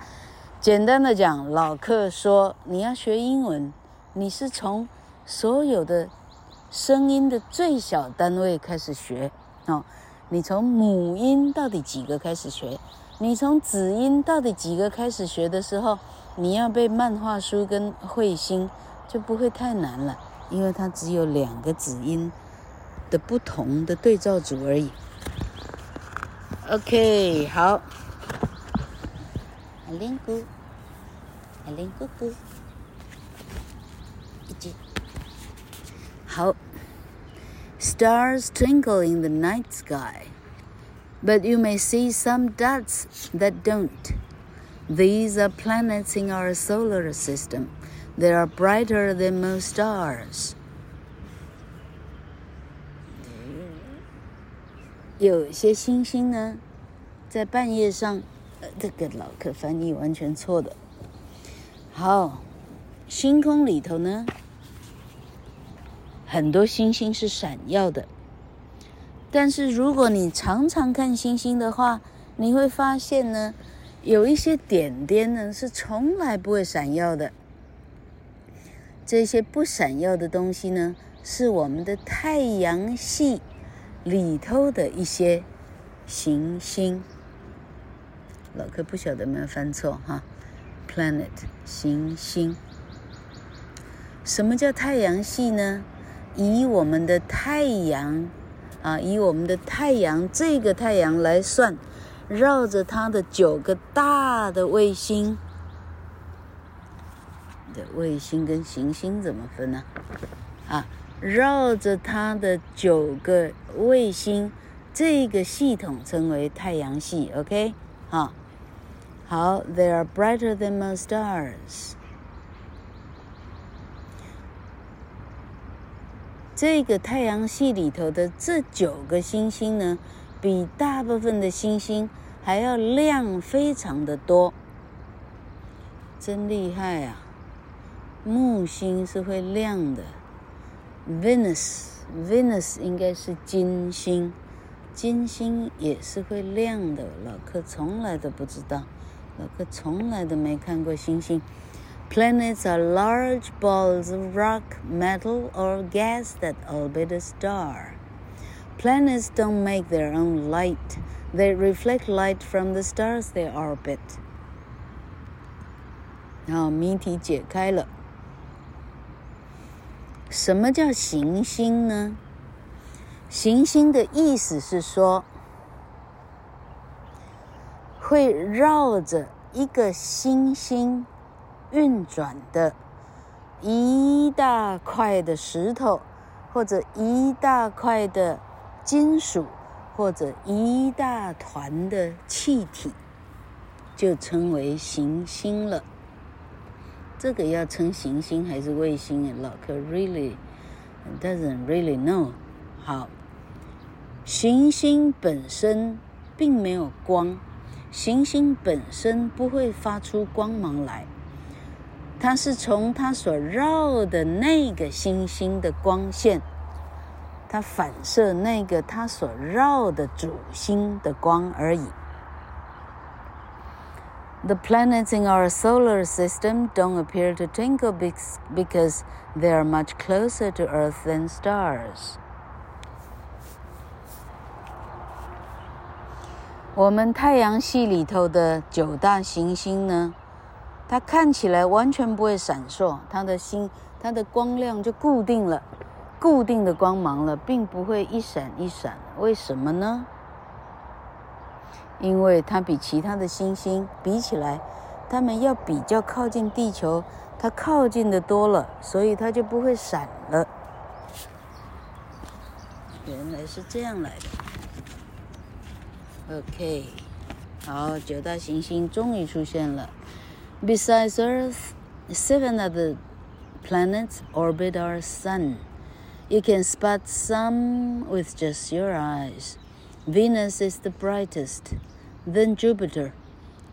简单的讲，老客说，你要学英文，你是从所有的声音的最小单位开始学，哦，你从母音到底几个开始学？你从子音到底几个开始学的时候，你要背漫画书跟彗星就不会太难了，因为它只有两个子音的不同的对照组而已。OK，好，阿玲姑，阿玲姑姑，一句，好，Stars twinkle in the night sky。But you may see some dots that don't. These are planets in our solar system. They are brighter than most stars. 有些星星呢，在半夜上，呃，这个老客翻译完全错的。 好，星空里头呢，很多星星是闪耀的。但是如果你常常看星星的话，你会发现呢，有一些点点呢是从来不会闪耀的。这些不闪耀的东西呢，是我们的太阳系里头的一些行星。老哥不晓得有没有翻错哈，planet 行星。什么叫太阳系呢？以我们的太阳。啊，以我们的太阳这个太阳来算，绕着它的九个大的卫星的卫星跟行星怎么分呢？啊，绕着它的九个卫星，这个系统称为太阳系。OK，好，好，They are brighter than most stars。这个太阳系里头的这九个星星呢，比大部分的星星还要亮非常的多，真厉害啊！木星是会亮的，Venus，Venus 应该是金星，金星也是会亮的。老客从来都不知道，老客从来都没看过星星。Planets are large balls of rock, metal, or gas that orbit a star. Planets don't make their own light. They reflect light from the stars they orbit. 好，谜题解开了。什么叫行星呢？行星的意思是说， 会绕着一个星星。运转的一大块的石头，或者一大块的金属，或者一大团的气体，就称为行星了。这个要称行星还是卫星啊？老克 really doesn't really know。好，行星本身并没有光，行星本身不会发出光芒来，它是从它所绕的那个星星的光线，它反射那个它所绕的主星的光而已。The planets in our solar system don't appear to twinkle because they are much closer to Earth than stars. 我们太阳系里头的九大行星呢，它看起来完全不会闪烁，它的星，它的光亮就固定了，固定的光芒了，并不会一闪一闪。为什么呢？因为它比其他的星星比起来，它们要比较靠近地球，它靠近的多了，所以它就不会闪了。原来是这样来的。OK，好，九大行星终于出现了。Besides Earth, seven other planets orbit our sun. You can spot some with just your eyes. Venus is the brightest. Then Jupiter.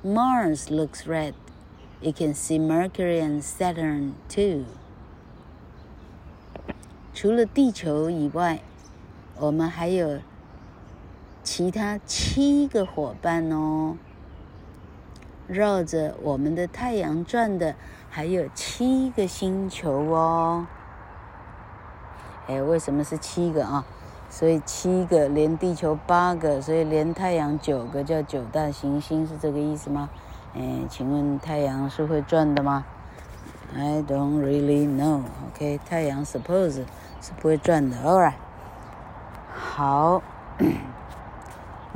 Mars looks red. You can see Mercury and Saturn too. 除了地球以外，我们还有 其他七个伙伴哦。绕着我们的太阳转的还有七个星球哦。哎，为什么是七个啊？所以七个连地球八个，所以连太阳九个叫九大行星，是这个意思吗？哎，请问太阳是会转的吗？I don't really know. OK，太阳 suppose 是不会转的。All right，好。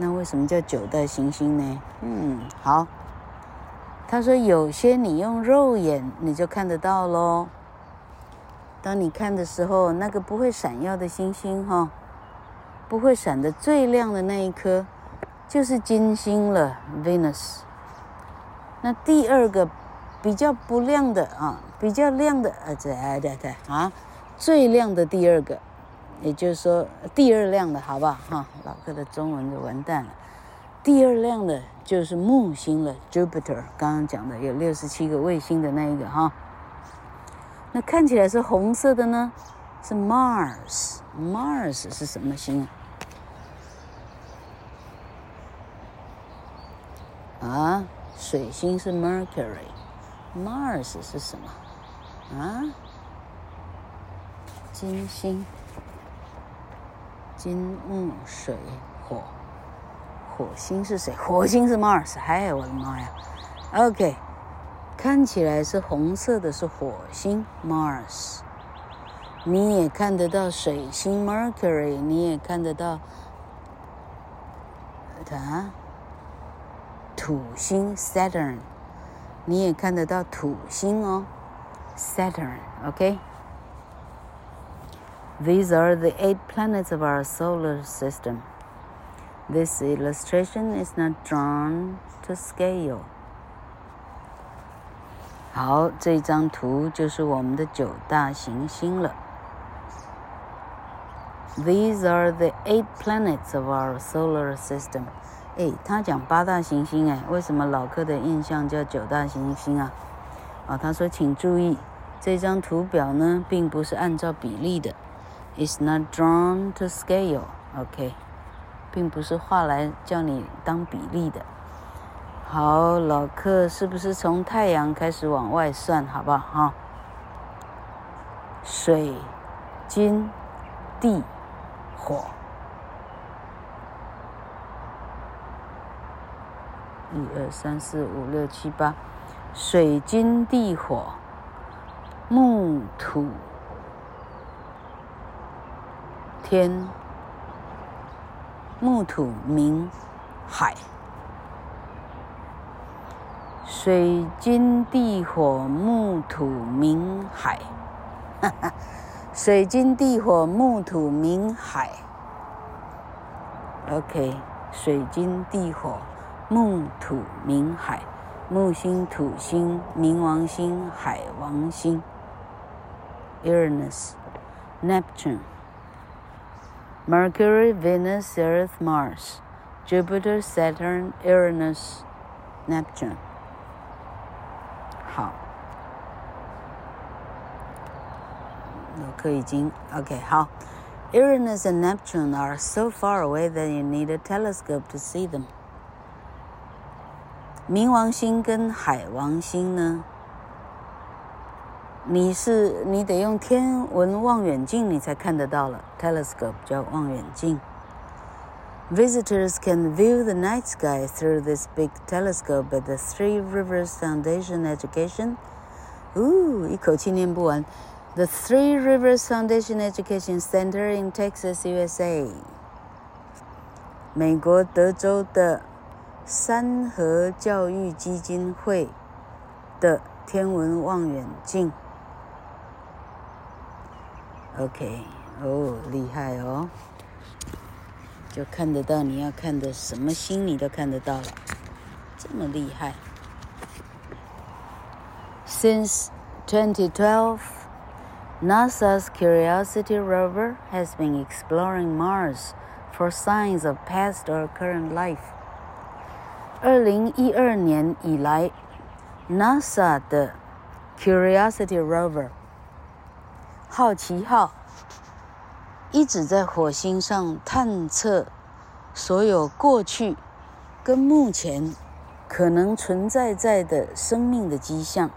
那为什么叫九大行星呢？嗯，好。他说有些你用肉眼你就看得到喽。当你看的时候，那个不会闪耀的星星哈。不会闪的最亮的那一颗，就是金星了，Venus。那第二个比较不亮的啊，比较亮的啊，对对对啊，最亮的第二个，也就是说第二亮的好不好？哈，老哥的中文就完蛋了。第二亮的就是木星了，Jupiter。刚刚讲的有六十七个卫星的那一个哈。那看起来是红色的呢，是 Mars。Mars 是什么星？啊，水星是 Mercury，Mars 是什么？啊，金星，金木水火，火星是谁？火星是 Mars，嗨，我的妈呀！OK，看起来是红色的，是火星 Mars。你也看得到水星 Mercury，你也看得到，啊？土星 Saturn，你也看得到土星哦，Saturn，OK。These are the eight planets of our solar system. This illustration is not drawn to scale. 好，这张图就是我们的九大行星了。These are the eight planets of our solar system. 哎，他讲八大行星，哎，为什么老柯的印象叫九大行星啊？啊，他说，请注意，这张图表呢，并不是按照比例的 ，It's not drawn to scale，OK，并不是画来叫你当比例的。好，老柯是不是从太阳开始往外算，好不好？哈，水、金、地、火。一二三四五六七八，水金地火木土天，木土冥海，水金地火木土冥海，哈哈，水金地火木土冥海。OK，水金地火木土冥海，木星土星冥王星海王星。Uranus, Neptune, Mercury, Venus, Earth, Mars, Jupiter, Saturn, Uranus, Neptune。好，我课已经 OK 好。Uranus and Neptune are so far away that you need a telescope to see them。冥王星跟海王星呢？ 你是你得用天文望远镜，你才看得到了。Telescope 叫望远镜。Visitors can view the night sky through this big telescope at the Three Rivers Foundation Education. 呜，一口气念不完。The Three Rivers Foundation Education Center in Texas, USA. 美国德州的三和教育基金会的天文望远镜。OK，哦，厉害哦，就看得到你要看的什么星，你都看得到了，这么厉害。Since 2012, NASA's Curiosity rover has been exploring Mars for signs of past or current life. 二零一二年以来，NASA 的 Curiosity rover 好奇号一直在火星上探测所有过去跟目前可能存在在的生命的迹象。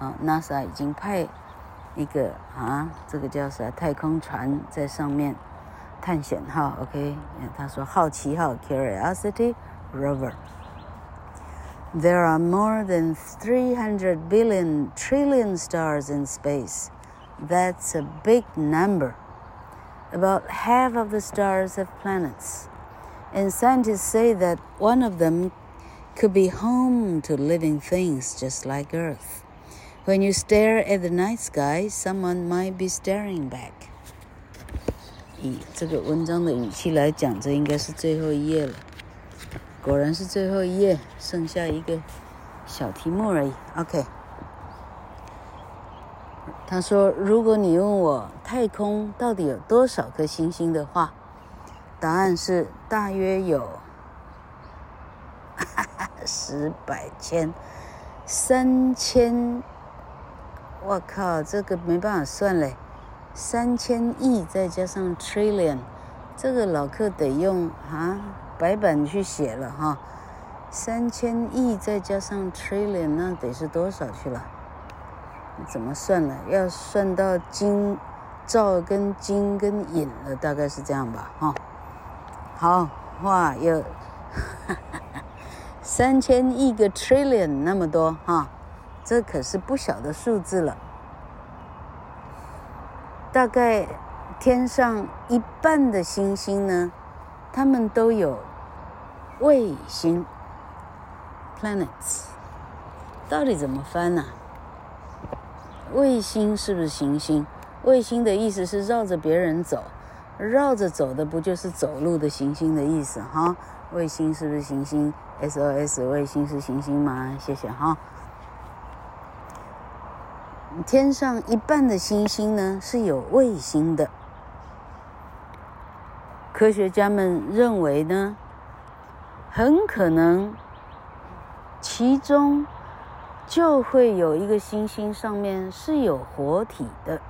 啊，NASA 已经派一个啊，这个叫啥太空船在上面探险号。OK，他说好奇号 Curiosity Rover。There are more than 300 billion trillion stars in space. That's a big number. About half of the stars have planets, and scientists say that one of them could be home to living things just like Earth. When you stare at the night sky, someone might be staring back. 以这个文章的语气来讲，这应该是最后一页了。果然是最后一页，剩下一个小题目而已。OK。 他说：“如果你问我太空到底有多少颗星星的话，答案是大约有哈 <laughs> 哈十百千三千。我靠，这个没办法算嘞，三千亿再加上 trillion，这个老客得用啊白板去写了哈。三千亿再加上 trillion，那得是多少去了？”怎么算呢？要算到金、兆跟金跟银了，大概是这样吧，哈。好，哇，有三千亿个 trillion 那么多，哈，这可是不小的数字了。大概天上一半的星星呢，它们都有卫星 （planets）。到底怎么翻呢？卫星是不是行星？卫星的意思是绕着别人走，绕着走的不就是走路的行星的意思哈？卫星是不是行星？SOS 卫星是行星吗？谢谢哈。天上一半的星星呢是有卫星的，科学家们认为呢，很可能其中。就会有一个星星上面是有活体的，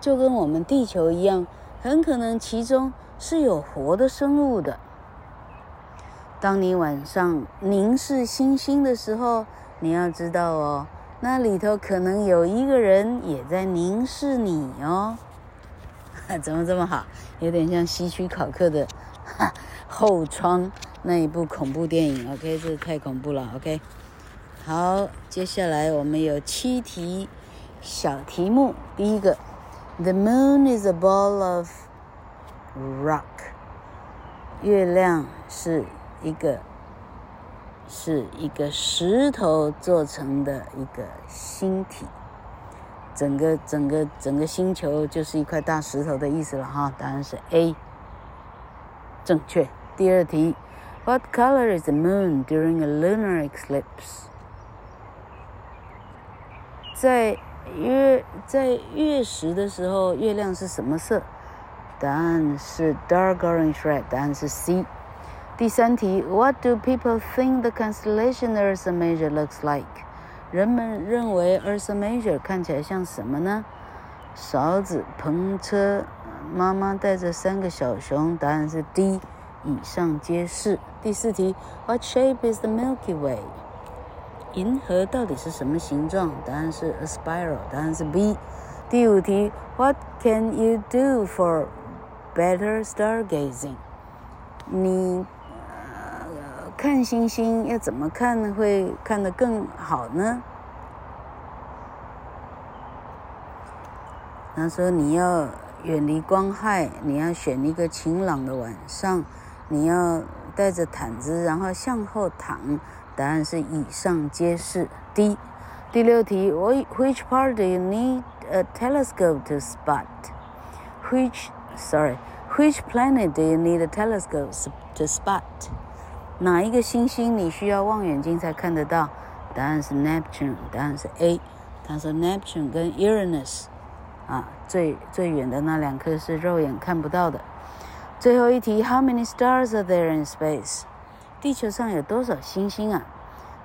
就跟我们地球一样，很可能其中是有活的生物的。当你晚上凝视星星的时候，你要知道哦，那里头可能有一个人也在凝视你哦。<laughs> 怎么这么好？有点像希区考克的《后窗》那一部恐怖电影。OK，这太恐怖了。OK。好，接下来我们有七题小题目。第一个，The moon is a ball of rock。月亮是一个是一个石头做成的一个星体，整个整个整个星球就是一块大石头的意思了哈。答案是 A，正确。第二题，What color is the moon during a lunar eclipse？在月在月食的时候，月亮是什么色？答案是 dark orange red。答案是 C。第三题，What do people think the constellation Ursa Major looks like？人们认为 Ursa Major 看起来像什么呢？勺子、篷车。妈妈带着三个小熊，答案是 D。以上皆是。第四题，What shape is the Milky Way？银河到底是什么形状？答案是 a spiral。答案是 B。第五题，What can you do for better stargazing？你、呃、看星星要怎么看会看得更好呢？他说你要。远离光害，你要选一个晴朗的晚上，你要带着毯子，然后向后躺。答案是以上皆是。D。第六题，Which part do you need a telescope to spot? Which, sorry, which planet do you need a telescope to spot? 哪一个星星你需要望远镜才看得到？答案是 Neptune。答案是 A。他说 Neptune 跟 Uranus。啊，最最远的那两颗是肉眼看不到的。最后一题，How many stars are there in space？地球上有多少星星啊？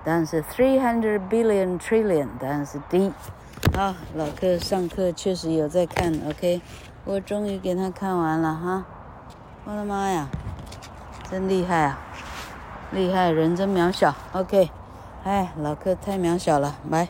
答案是 three hundred billion trillion。答案是 D。好，老客上课确实有在看，OK，我终于给他看完了哈。我的妈呀，真厉害啊！厉害，人真渺小。OK，哎，老客太渺小了，来。